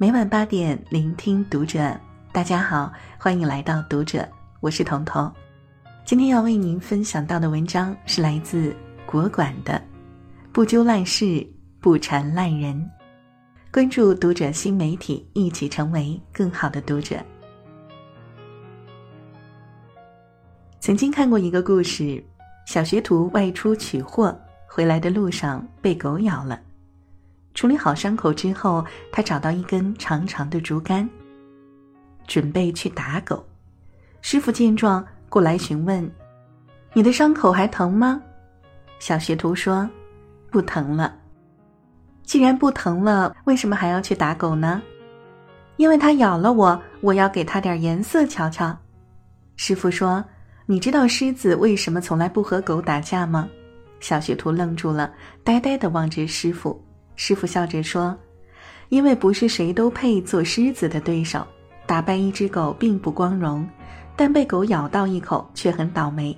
每晚八点，聆听读者。大家好，欢迎来到读者，我是彤彤。今天要为您分享到的文章是来自国馆的《不纠烂事，不缠烂人》。关注读者新媒体，一起成为更好的读者。曾经看过一个故事：小学徒外出取货，回来的路上被狗咬了。处理好伤口之后，他找到一根长长的竹竿，准备去打狗。师傅见状过来询问：“你的伤口还疼吗？”小学徒说：“不疼了。”既然不疼了，为什么还要去打狗呢？因为它咬了我，我要给它点颜色瞧瞧。师傅说：“你知道狮子为什么从来不和狗打架吗？”小学徒愣住了，呆呆的望着师傅。师傅笑着说：“因为不是谁都配做狮子的对手，打败一只狗并不光荣，但被狗咬到一口却很倒霉。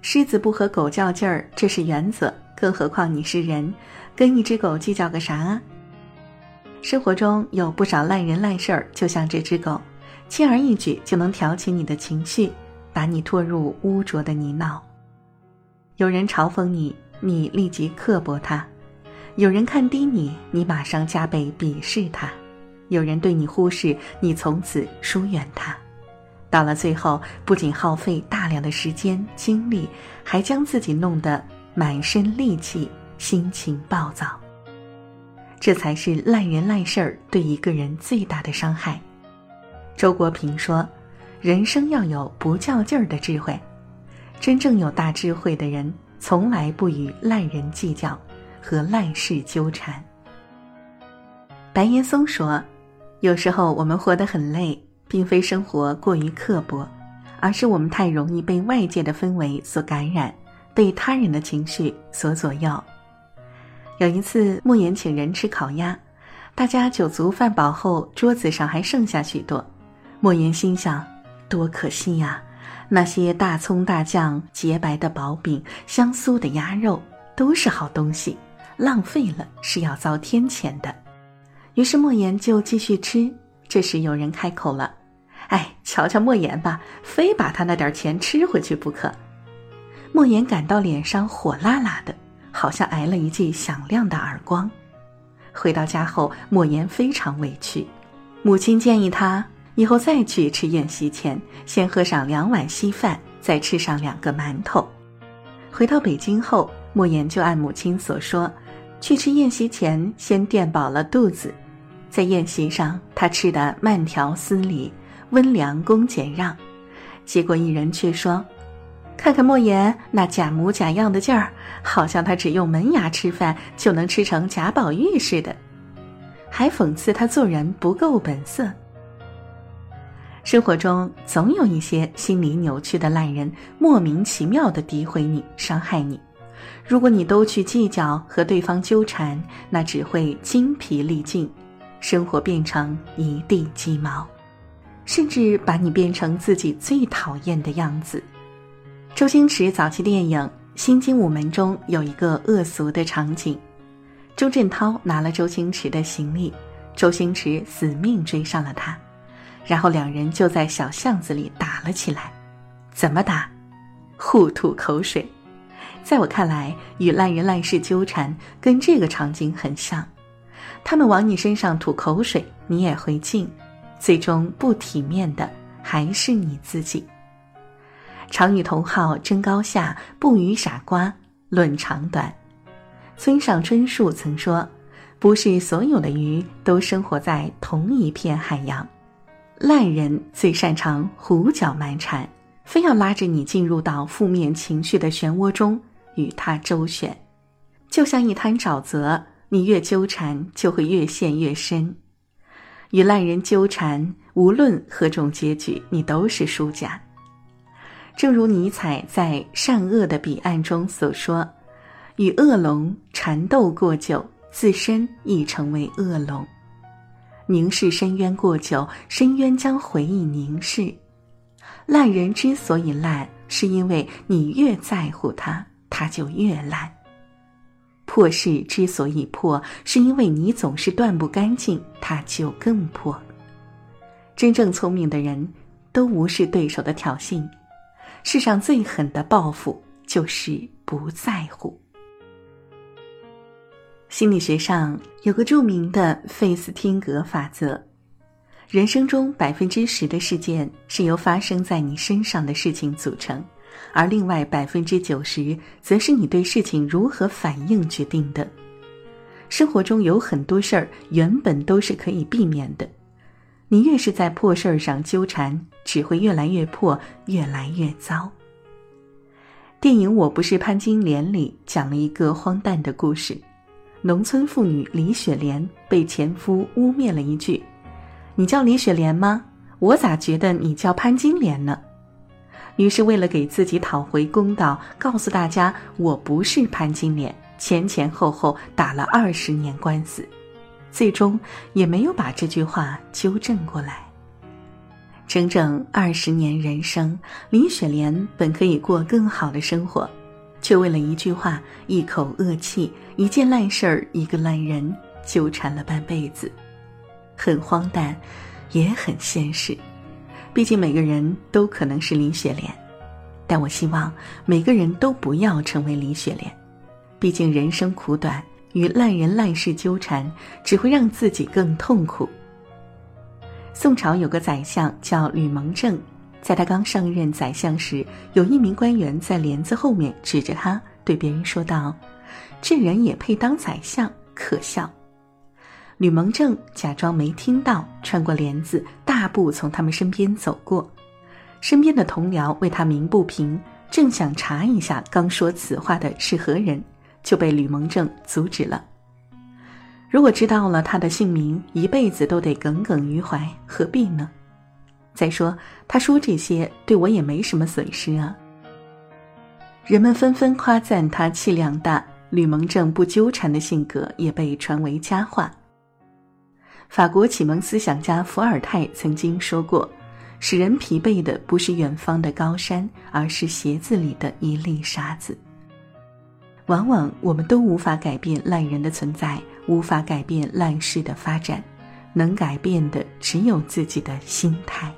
狮子不和狗较劲儿，这是原则，更何况你是人，跟一只狗计较个啥啊？”生活中有不少烂人烂事儿，就像这只狗，轻而易举就能挑起你的情绪，把你拖入污浊的泥淖。有人嘲讽你，你立即刻薄他。有人看低你，你马上加倍鄙视他；有人对你忽视，你从此疏远他。到了最后，不仅耗费大量的时间精力，还将自己弄得满身戾气，心情暴躁。这才是烂人烂事儿对一个人最大的伤害。周国平说：“人生要有不较劲儿的智慧。真正有大智慧的人，从来不与烂人计较。”和烂事纠缠。白岩松说：“有时候我们活得很累，并非生活过于刻薄，而是我们太容易被外界的氛围所感染，被他人的情绪所左右。”有一次，莫言请人吃烤鸭，大家酒足饭饱后，桌子上还剩下许多。莫言心想：多可惜呀！那些大葱大酱、洁白的薄饼、香酥的鸭肉，都是好东西。浪费了是要遭天谴的，于是莫言就继续吃。这时有人开口了：“哎，瞧瞧莫言吧，非把他那点钱吃回去不可。”莫言感到脸上火辣辣的，好像挨了一记响亮的耳光。回到家后，莫言非常委屈。母亲建议他以后再去吃宴席前，先喝上两碗稀饭，再吃上两个馒头。回到北京后，莫言就按母亲所说。去吃宴席前，先垫饱了肚子，在宴席上，他吃得慢条斯理，温良恭俭让。结果一人却说：“看看莫言那假模假样的劲儿，好像他只用门牙吃饭就能吃成贾宝玉似的。”还讽刺他做人不够本色。生活中总有一些心理扭曲的烂人，莫名其妙的诋毁你，伤害你。如果你都去计较和对方纠缠，那只会精疲力尽，生活变成一地鸡毛，甚至把你变成自己最讨厌的样子。周星驰早期电影《新精武门》中有一个恶俗的场景：周振涛拿了周星驰的行李，周星驰死命追上了他，然后两人就在小巷子里打了起来。怎么打？互吐口水。在我看来，与烂人烂事纠缠跟这个场景很像，他们往你身上吐口水，你也会敬，最终不体面的还是你自己。常与同好争高下，不与傻瓜论长短。村上春树曾说：“不是所有的鱼都生活在同一片海洋。”烂人最擅长胡搅蛮缠，非要拉着你进入到负面情绪的漩涡中。与他周旋，就像一滩沼泽，你越纠缠，就会越陷越深。与烂人纠缠，无论何种结局，你都是输家。正如尼采在《善恶的彼岸》中所说：“与恶龙缠斗过久，自身亦成为恶龙。凝视深渊过久，深渊将回以凝视。烂人之所以烂，是因为你越在乎他。”他就越烂。破事之所以破，是因为你总是断不干净，它就更破。真正聪明的人，都无视对手的挑衅。世上最狠的报复，就是不在乎。心理学上有个著名的费斯汀格法则：人生中百分之十的事件是由发生在你身上的事情组成。而另外百分之九十，则是你对事情如何反应决定的。生活中有很多事儿原本都是可以避免的，你越是在破事儿上纠缠，只会越来越破，越来越糟。电影《我不是潘金莲》里讲了一个荒诞的故事：农村妇女李雪莲被前夫污蔑了一句：“你叫李雪莲吗？我咋觉得你叫潘金莲呢？”于是，为了给自己讨回公道，告诉大家我不是潘金莲，前前后后打了二十年官司，最终也没有把这句话纠正过来。整整二十年人生，李雪莲本可以过更好的生活，却为了一句话、一口恶气、一件烂事儿、一个烂人，纠缠了半辈子，很荒诞，也很现实。毕竟每个人都可能是林雪莲，但我希望每个人都不要成为林雪莲。毕竟人生苦短，与烂人烂事纠缠，只会让自己更痛苦。宋朝有个宰相叫吕蒙正，在他刚上任宰相时，有一名官员在帘子后面指着他，对别人说道：“这人也配当宰相，可笑。”吕蒙正假装没听到，穿过帘子，大步从他们身边走过。身边的同僚为他鸣不平，正想查一下刚说此话的是何人，就被吕蒙正阻止了。如果知道了他的姓名，一辈子都得耿耿于怀，何必呢？再说他说这些对我也没什么损失啊。人们纷纷夸赞他气量大，吕蒙正不纠缠的性格也被传为佳话。法国启蒙思想家伏尔泰曾经说过：“使人疲惫的不是远方的高山，而是鞋子里的一粒沙子。”往往我们都无法改变烂人的存在，无法改变烂事的发展，能改变的只有自己的心态。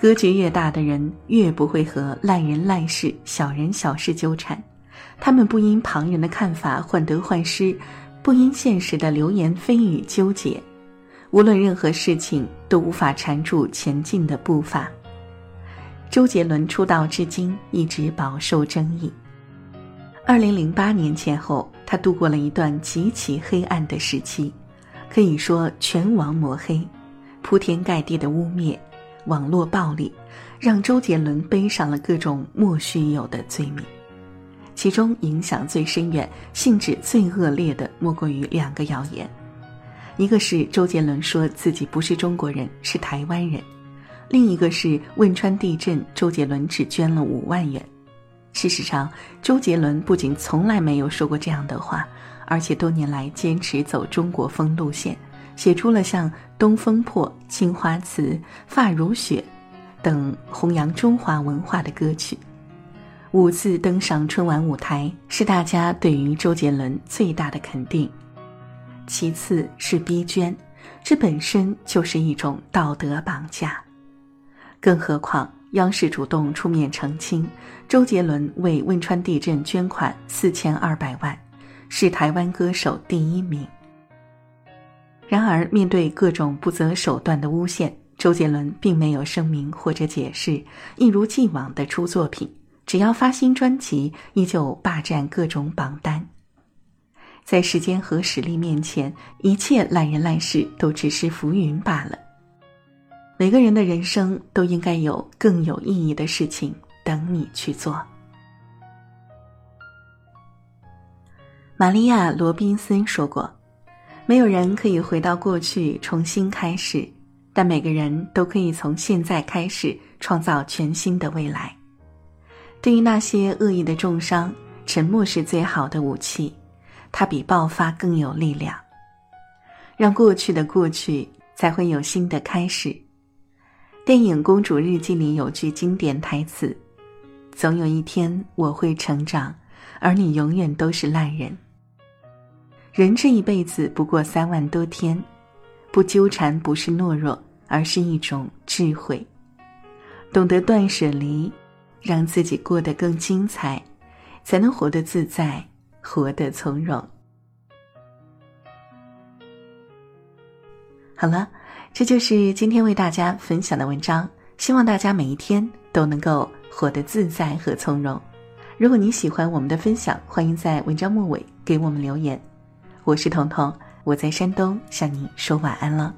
格局越大的人，越不会和烂人烂事、小人小事纠缠，他们不因旁人的看法患得患失。不因现实的流言蜚语纠结，无论任何事情都无法缠住前进的步伐。周杰伦出道至今一直饱受争议。二零零八年前后，他度过了一段极其黑暗的时期，可以说全网抹黑，铺天盖地的污蔑，网络暴力，让周杰伦背上了各种莫须有的罪名。其中影响最深远、性质最恶劣的，莫过于两个谣言：一个是周杰伦说自己不是中国人，是台湾人；另一个是汶川地震，周杰伦只捐了五万元。事实上，周杰伦不仅从来没有说过这样的话，而且多年来坚持走中国风路线，写出了像《东风破》《青花瓷》《发如雪》等弘扬中华文化的歌曲。五次登上春晚舞台是大家对于周杰伦最大的肯定，其次是逼捐，这本身就是一种道德绑架。更何况央视主动出面澄清，周杰伦为汶川地震捐款四千二百万，是台湾歌手第一名。然而，面对各种不择手段的诬陷，周杰伦并没有声明或者解释，一如既往的出作品。只要发新专辑，依旧霸占各种榜单。在时间和实力面前，一切烂人烂事都只是浮云罢了。每个人的人生都应该有更有意义的事情等你去做。玛利亚·罗宾森说过：“没有人可以回到过去重新开始，但每个人都可以从现在开始创造全新的未来。”对于那些恶意的重伤，沉默是最好的武器，它比爆发更有力量。让过去的过去，才会有新的开始。电影《公主日记》里有句经典台词：“总有一天我会成长，而你永远都是烂人。人这一辈子不过三万多天，不纠缠不是懦弱，而是一种智慧。懂得断舍离，让自己过得更精彩，才能活得自在，活得从容。好了，这就是今天为大家分享的文章。希望大家每一天都能够活得自在和从容。如果你喜欢我们的分享，欢迎在文章末尾给我们留言。我是彤彤，我在山东向你说晚安了。